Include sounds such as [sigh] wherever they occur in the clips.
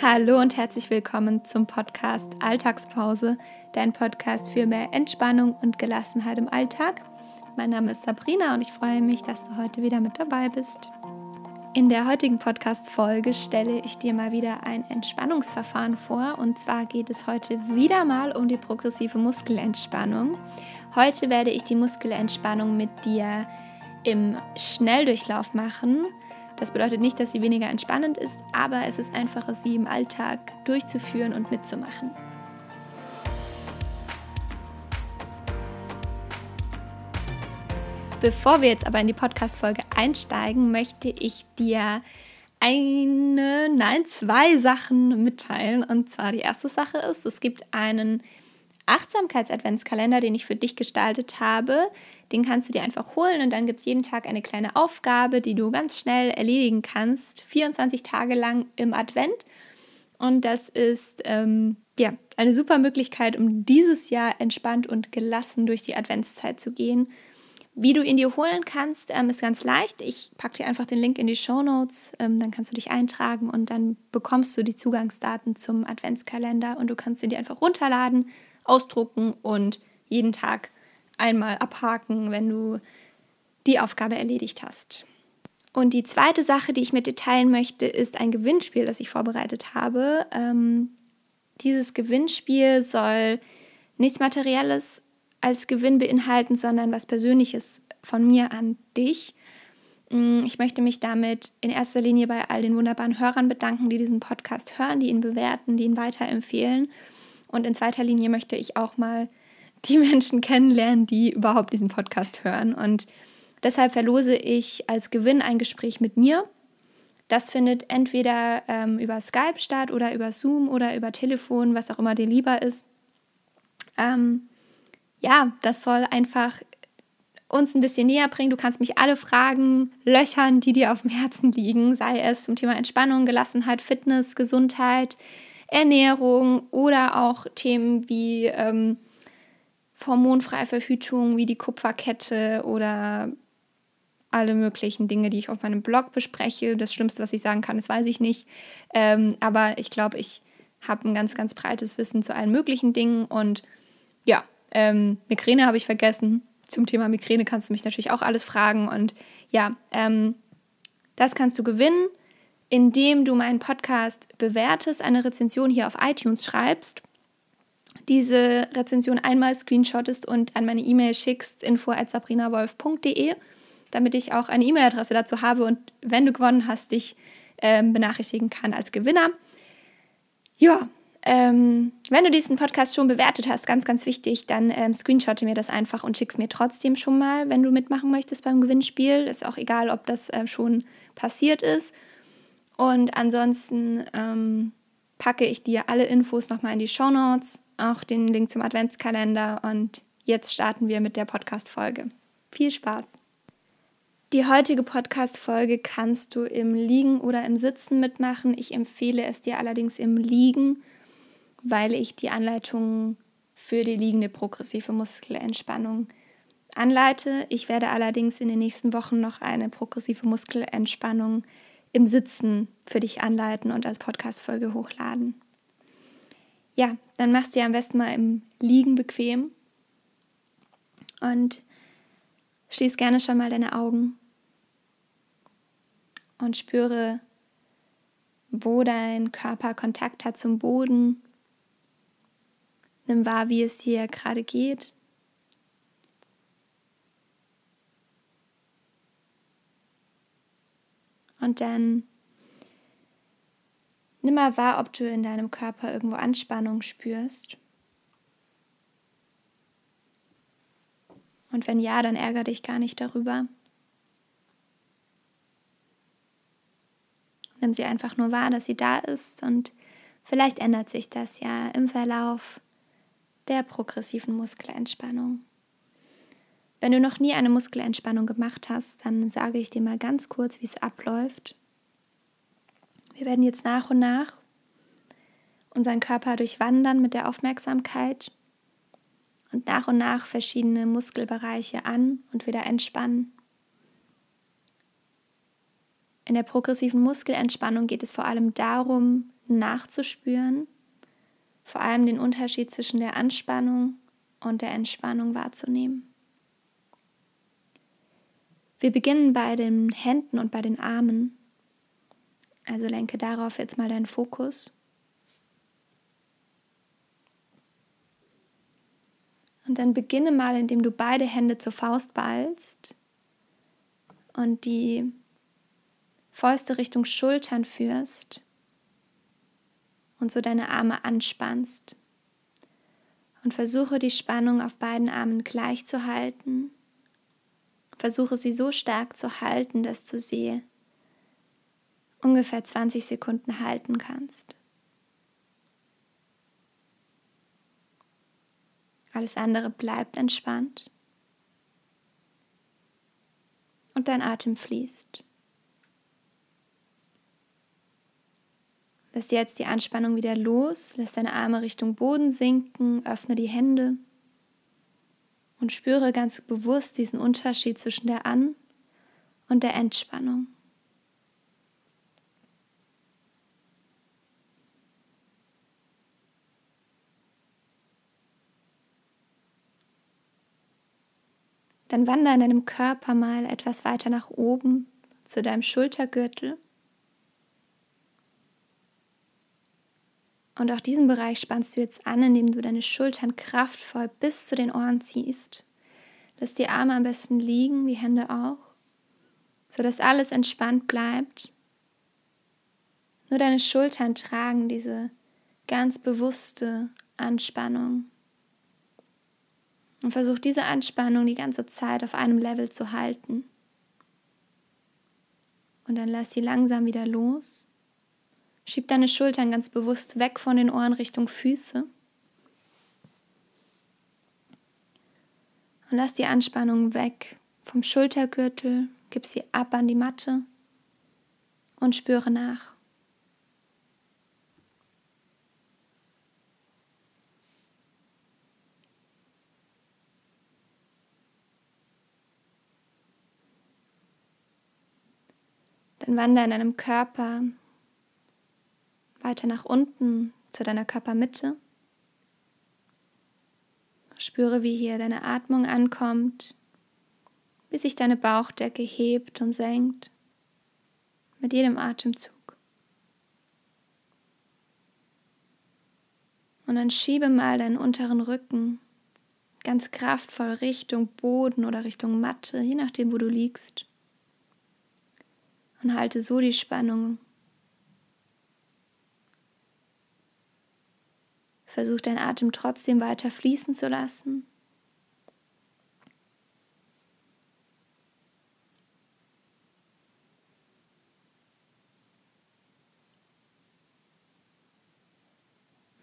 Hallo und herzlich willkommen zum Podcast Alltagspause, dein Podcast für mehr Entspannung und Gelassenheit im Alltag. Mein Name ist Sabrina und ich freue mich, dass du heute wieder mit dabei bist. In der heutigen Podcast-Folge stelle ich dir mal wieder ein Entspannungsverfahren vor und zwar geht es heute wieder mal um die progressive Muskelentspannung. Heute werde ich die Muskelentspannung mit dir im Schnelldurchlauf machen. Das bedeutet nicht, dass sie weniger entspannend ist, aber es ist einfacher, sie im Alltag durchzuführen und mitzumachen. Bevor wir jetzt aber in die Podcast-Folge einsteigen, möchte ich dir eine, nein, zwei Sachen mitteilen. Und zwar die erste Sache ist, es gibt einen Achtsamkeits-Adventskalender, den ich für dich gestaltet habe. Den kannst du dir einfach holen und dann gibt es jeden Tag eine kleine Aufgabe, die du ganz schnell erledigen kannst, 24 Tage lang im Advent. Und das ist ähm, ja eine super Möglichkeit, um dieses Jahr entspannt und gelassen durch die Adventszeit zu gehen. Wie du ihn dir holen kannst, ähm, ist ganz leicht. Ich packe dir einfach den Link in die Show Notes, ähm, dann kannst du dich eintragen und dann bekommst du die Zugangsdaten zum Adventskalender und du kannst ihn dir einfach runterladen, ausdrucken und jeden Tag einmal abhaken, wenn du die Aufgabe erledigt hast. Und die zweite Sache, die ich mit dir teilen möchte, ist ein Gewinnspiel, das ich vorbereitet habe. Ähm, dieses Gewinnspiel soll nichts Materielles als Gewinn beinhalten, sondern was Persönliches von mir an dich. Mm, ich möchte mich damit in erster Linie bei all den wunderbaren Hörern bedanken, die diesen Podcast hören, die ihn bewerten, die ihn weiterempfehlen. Und in zweiter Linie möchte ich auch mal die [laughs] Menschen kennenlernen, die überhaupt diesen Podcast hören. Und deshalb verlose ich als Gewinn ein Gespräch mit mir. Das findet entweder ähm, über Skype statt oder über Zoom oder über Telefon, was auch immer dir lieber ist. Ähm, ja, das soll einfach uns ein bisschen näher bringen. Du kannst mich alle Fragen löchern, die dir auf dem Herzen liegen, sei es zum Thema Entspannung, Gelassenheit, Fitness, Gesundheit, Ernährung oder auch Themen wie ähm, hormonfreie Verhütung wie die Kupferkette oder alle möglichen Dinge, die ich auf meinem Blog bespreche. Das Schlimmste, was ich sagen kann, das weiß ich nicht. Ähm, aber ich glaube, ich habe ein ganz, ganz breites Wissen zu allen möglichen Dingen. Und ja, ähm, Migräne habe ich vergessen. Zum Thema Migräne kannst du mich natürlich auch alles fragen. Und ja, ähm, das kannst du gewinnen, indem du meinen Podcast bewertest, eine Rezension hier auf iTunes schreibst diese Rezension einmal screenshottest und an meine E-Mail schickst, info at sabrinawolf.de, damit ich auch eine E-Mail-Adresse dazu habe und wenn du gewonnen hast, dich ähm, benachrichtigen kann als Gewinner. Ja, ähm, wenn du diesen Podcast schon bewertet hast, ganz, ganz wichtig, dann ähm, screenshotte mir das einfach und schick's mir trotzdem schon mal, wenn du mitmachen möchtest beim Gewinnspiel. Ist auch egal, ob das äh, schon passiert ist. Und ansonsten ähm, packe ich dir alle Infos nochmal in die Show Notes auch den Link zum Adventskalender und jetzt starten wir mit der Podcast-Folge. Viel Spaß! Die heutige Podcast-Folge kannst du im Liegen oder im Sitzen mitmachen. Ich empfehle es dir allerdings im Liegen, weil ich die Anleitung für die liegende progressive Muskelentspannung anleite. Ich werde allerdings in den nächsten Wochen noch eine progressive Muskelentspannung im Sitzen für dich anleiten und als Podcast-Folge hochladen. Ja, dann machst du dir am besten mal im Liegen bequem und schließ gerne schon mal deine Augen und spüre, wo dein Körper Kontakt hat zum Boden. Nimm wahr, wie es dir gerade geht. Und dann Nimm mal wahr, ob du in deinem Körper irgendwo Anspannung spürst. Und wenn ja, dann ärgere dich gar nicht darüber. Nimm sie einfach nur wahr, dass sie da ist und vielleicht ändert sich das ja im Verlauf der progressiven Muskelentspannung. Wenn du noch nie eine Muskelentspannung gemacht hast, dann sage ich dir mal ganz kurz, wie es abläuft. Wir werden jetzt nach und nach unseren Körper durchwandern mit der Aufmerksamkeit und nach und nach verschiedene Muskelbereiche an und wieder entspannen. In der progressiven Muskelentspannung geht es vor allem darum, nachzuspüren, vor allem den Unterschied zwischen der Anspannung und der Entspannung wahrzunehmen. Wir beginnen bei den Händen und bei den Armen. Also lenke darauf jetzt mal deinen Fokus. Und dann beginne mal, indem du beide Hände zur Faust ballst und die Fäuste Richtung Schultern führst und so deine Arme anspannst. Und versuche die Spannung auf beiden Armen gleich zu halten. Versuche sie so stark zu halten, dass du sie ungefähr 20 Sekunden halten kannst. Alles andere bleibt entspannt und dein Atem fließt. Lass jetzt die Anspannung wieder los, lass deine Arme Richtung Boden sinken, öffne die Hände und spüre ganz bewusst diesen Unterschied zwischen der An- und der Entspannung. Dann wandere in deinem Körper mal etwas weiter nach oben zu deinem Schultergürtel. Und auch diesen Bereich spannst du jetzt an, indem du deine Schultern kraftvoll bis zu den Ohren ziehst. Lass die Arme am besten liegen, die Hände auch, sodass alles entspannt bleibt. Nur deine Schultern tragen diese ganz bewusste Anspannung. Und versuch diese Anspannung die ganze Zeit auf einem Level zu halten. Und dann lass sie langsam wieder los. Schieb deine Schultern ganz bewusst weg von den Ohren Richtung Füße. Und lass die Anspannung weg vom Schultergürtel, gib sie ab an die Matte und spüre nach. Dann wandere in deinem Körper weiter nach unten zu deiner Körpermitte. Spüre, wie hier deine Atmung ankommt, wie sich deine Bauchdecke hebt und senkt mit jedem Atemzug. Und dann schiebe mal deinen unteren Rücken ganz kraftvoll Richtung Boden oder Richtung Matte, je nachdem, wo du liegst und halte so die Spannung. Versuch deinen Atem trotzdem weiter fließen zu lassen.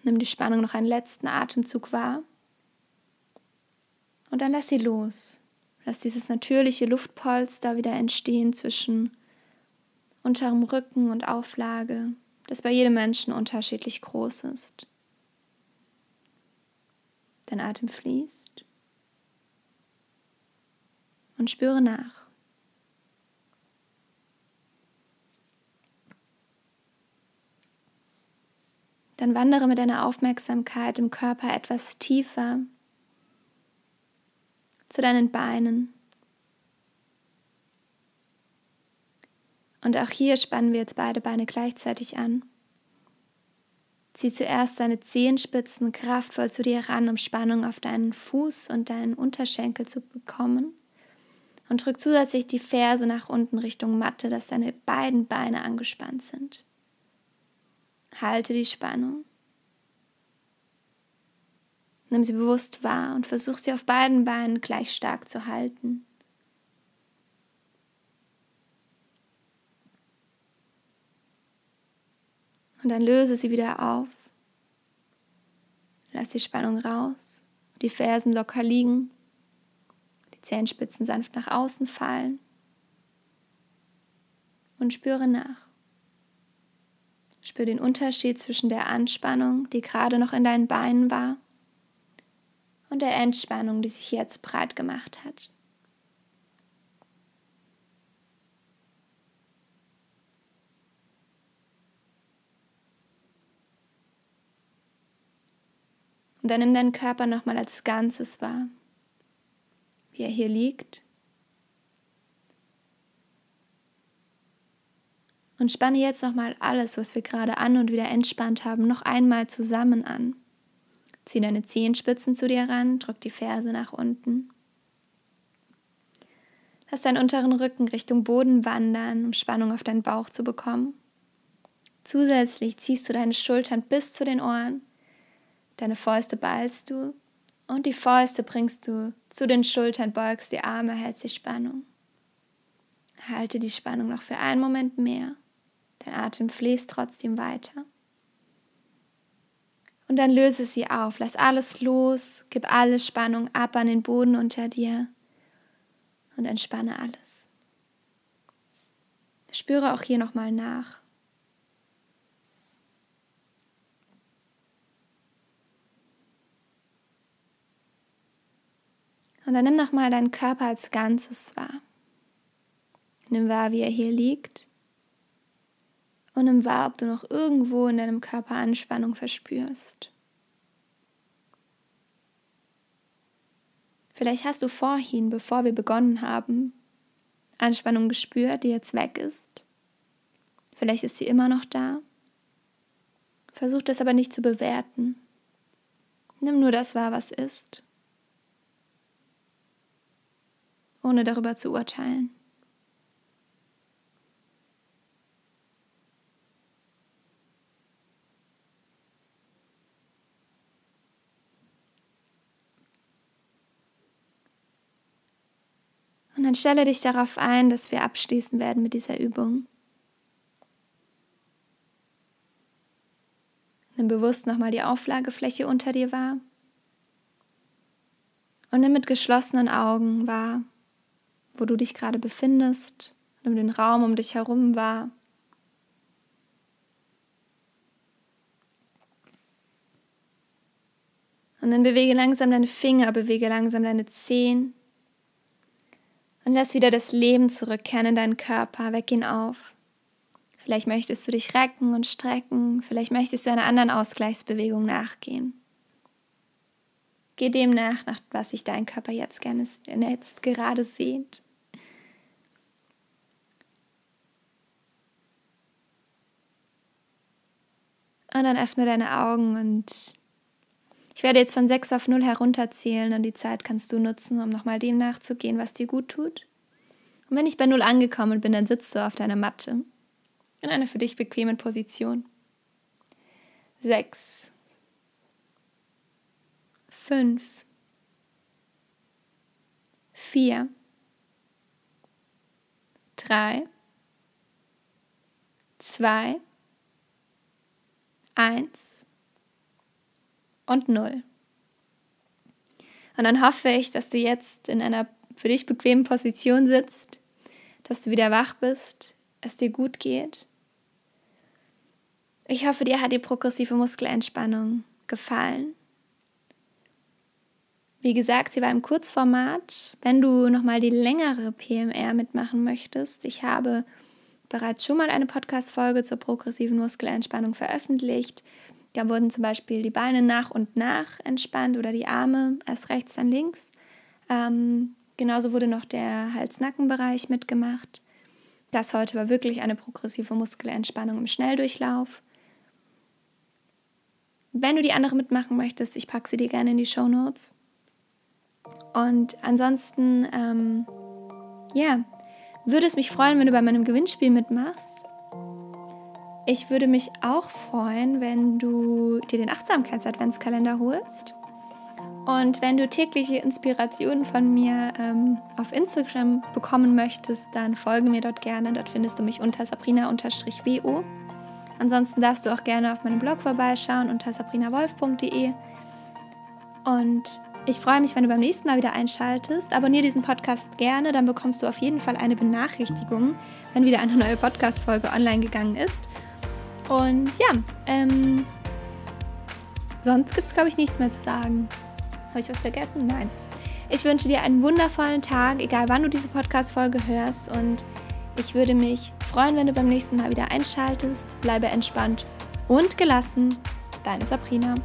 Nimm die Spannung noch einen letzten Atemzug wahr. Und dann lass sie los. Lass dieses natürliche Luftpolster wieder entstehen zwischen unterem Rücken und Auflage, das bei jedem Menschen unterschiedlich groß ist. Dein Atem fließt und spüre nach. Dann wandere mit deiner Aufmerksamkeit im Körper etwas tiefer zu deinen Beinen, Und auch hier spannen wir jetzt beide Beine gleichzeitig an. Zieh zuerst deine Zehenspitzen kraftvoll zu dir ran, um Spannung auf deinen Fuß und deinen Unterschenkel zu bekommen. Und drück zusätzlich die Ferse nach unten Richtung Matte, dass deine beiden Beine angespannt sind. Halte die Spannung. Nimm sie bewusst wahr und versuch sie auf beiden Beinen gleich stark zu halten. Und dann löse sie wieder auf. Lass die Spannung raus, die Fersen locker liegen, die Zehenspitzen sanft nach außen fallen und spüre nach. Spüre den Unterschied zwischen der Anspannung, die gerade noch in deinen Beinen war, und der Entspannung, die sich jetzt breit gemacht hat. Und dann nimm deinen Körper nochmal als Ganzes wahr, wie er hier liegt. Und spanne jetzt nochmal alles, was wir gerade an und wieder entspannt haben, noch einmal zusammen an. Zieh deine Zehenspitzen zu dir ran, drück die Ferse nach unten. Lass deinen unteren Rücken Richtung Boden wandern, um Spannung auf deinen Bauch zu bekommen. Zusätzlich ziehst du deine Schultern bis zu den Ohren. Deine Fäuste ballst du und die Fäuste bringst du zu den Schultern, beugst die Arme, hältst die Spannung. Halte die Spannung noch für einen Moment mehr. Dein Atem fließt trotzdem weiter. Und dann löse sie auf, lass alles los, gib alle Spannung ab an den Boden unter dir und entspanne alles. Spüre auch hier nochmal nach. Und dann nimm nochmal deinen Körper als Ganzes wahr. Nimm wahr, wie er hier liegt. Und nimm wahr, ob du noch irgendwo in deinem Körper Anspannung verspürst. Vielleicht hast du vorhin, bevor wir begonnen haben, Anspannung gespürt, die jetzt weg ist. Vielleicht ist sie immer noch da. Versuch das aber nicht zu bewerten. Nimm nur das wahr, was ist, ohne darüber zu urteilen. Und dann stelle dich darauf ein, dass wir abschließen werden mit dieser Übung. Nimm bewusst nochmal die Auflagefläche unter dir wahr. Und nimm mit geschlossenen Augen wahr, wo du dich gerade befindest. Nimm den Raum um dich herum wahr. Und dann bewege langsam deine Finger, bewege langsam deine Zehen, und lass wieder das Leben zurückkehren in deinen Körper, weck ihn auf. Vielleicht möchtest du dich recken und strecken, vielleicht möchtest du einer anderen Ausgleichsbewegung nachgehen. Geh dem nach, nach was sich dein Körper jetzt gerne jetzt gerade sehnt. Und dann öffne deine Augen und ich werde jetzt von 6 auf 0 herunterzählen und die Zeit kannst du nutzen, um nochmal dem nachzugehen, was dir gut tut. Und wenn ich bei 0 angekommen bin, dann sitzt du auf deiner Matte in einer für dich bequemen Position. 6, 5, 4, 3, 2, 1 und 0. Und dann hoffe ich, dass du jetzt in einer für dich bequemen Position sitzt, dass du wieder wach bist, es dir gut geht. Ich hoffe, dir hat die progressive Muskelentspannung gefallen. Wie gesagt, sie war im Kurzformat. Wenn du nochmal die längere PMR mitmachen möchtest, ich habe bereits schon mal eine Podcast-Folge zur progressiven Muskelentspannung veröffentlicht. Da wurden zum Beispiel die Beine nach und nach entspannt oder die Arme, erst rechts, dann links. Ähm, genauso wurde noch der Hals-Nacken-Bereich mitgemacht. Das heute war wirklich eine progressive Muskelentspannung im Schnelldurchlauf. Wenn du die andere mitmachen möchtest, ich packe sie dir gerne in die Show Notes. Und ansonsten, ähm, ja, würde es mich freuen, wenn du bei meinem Gewinnspiel mitmachst. Ich würde mich auch freuen, wenn du dir den Achtsamkeits-Adventskalender holst. Und wenn du tägliche Inspirationen von mir ähm, auf Instagram bekommen möchtest, dann folge mir dort gerne. Dort findest du mich unter sabrina-wo. Ansonsten darfst du auch gerne auf meinem Blog vorbeischauen unter sabrinawolf.de. Und ich freue mich, wenn du beim nächsten Mal wieder einschaltest. Abonniere diesen Podcast gerne, dann bekommst du auf jeden Fall eine Benachrichtigung, wenn wieder eine neue Podcast-Folge online gegangen ist. Und ja, ähm, sonst gibt es, glaube ich, nichts mehr zu sagen. Habe ich was vergessen? Nein. Ich wünsche dir einen wundervollen Tag, egal wann du diese Podcast-Folge hörst. Und ich würde mich freuen, wenn du beim nächsten Mal wieder einschaltest. Bleibe entspannt und gelassen. Deine Sabrina.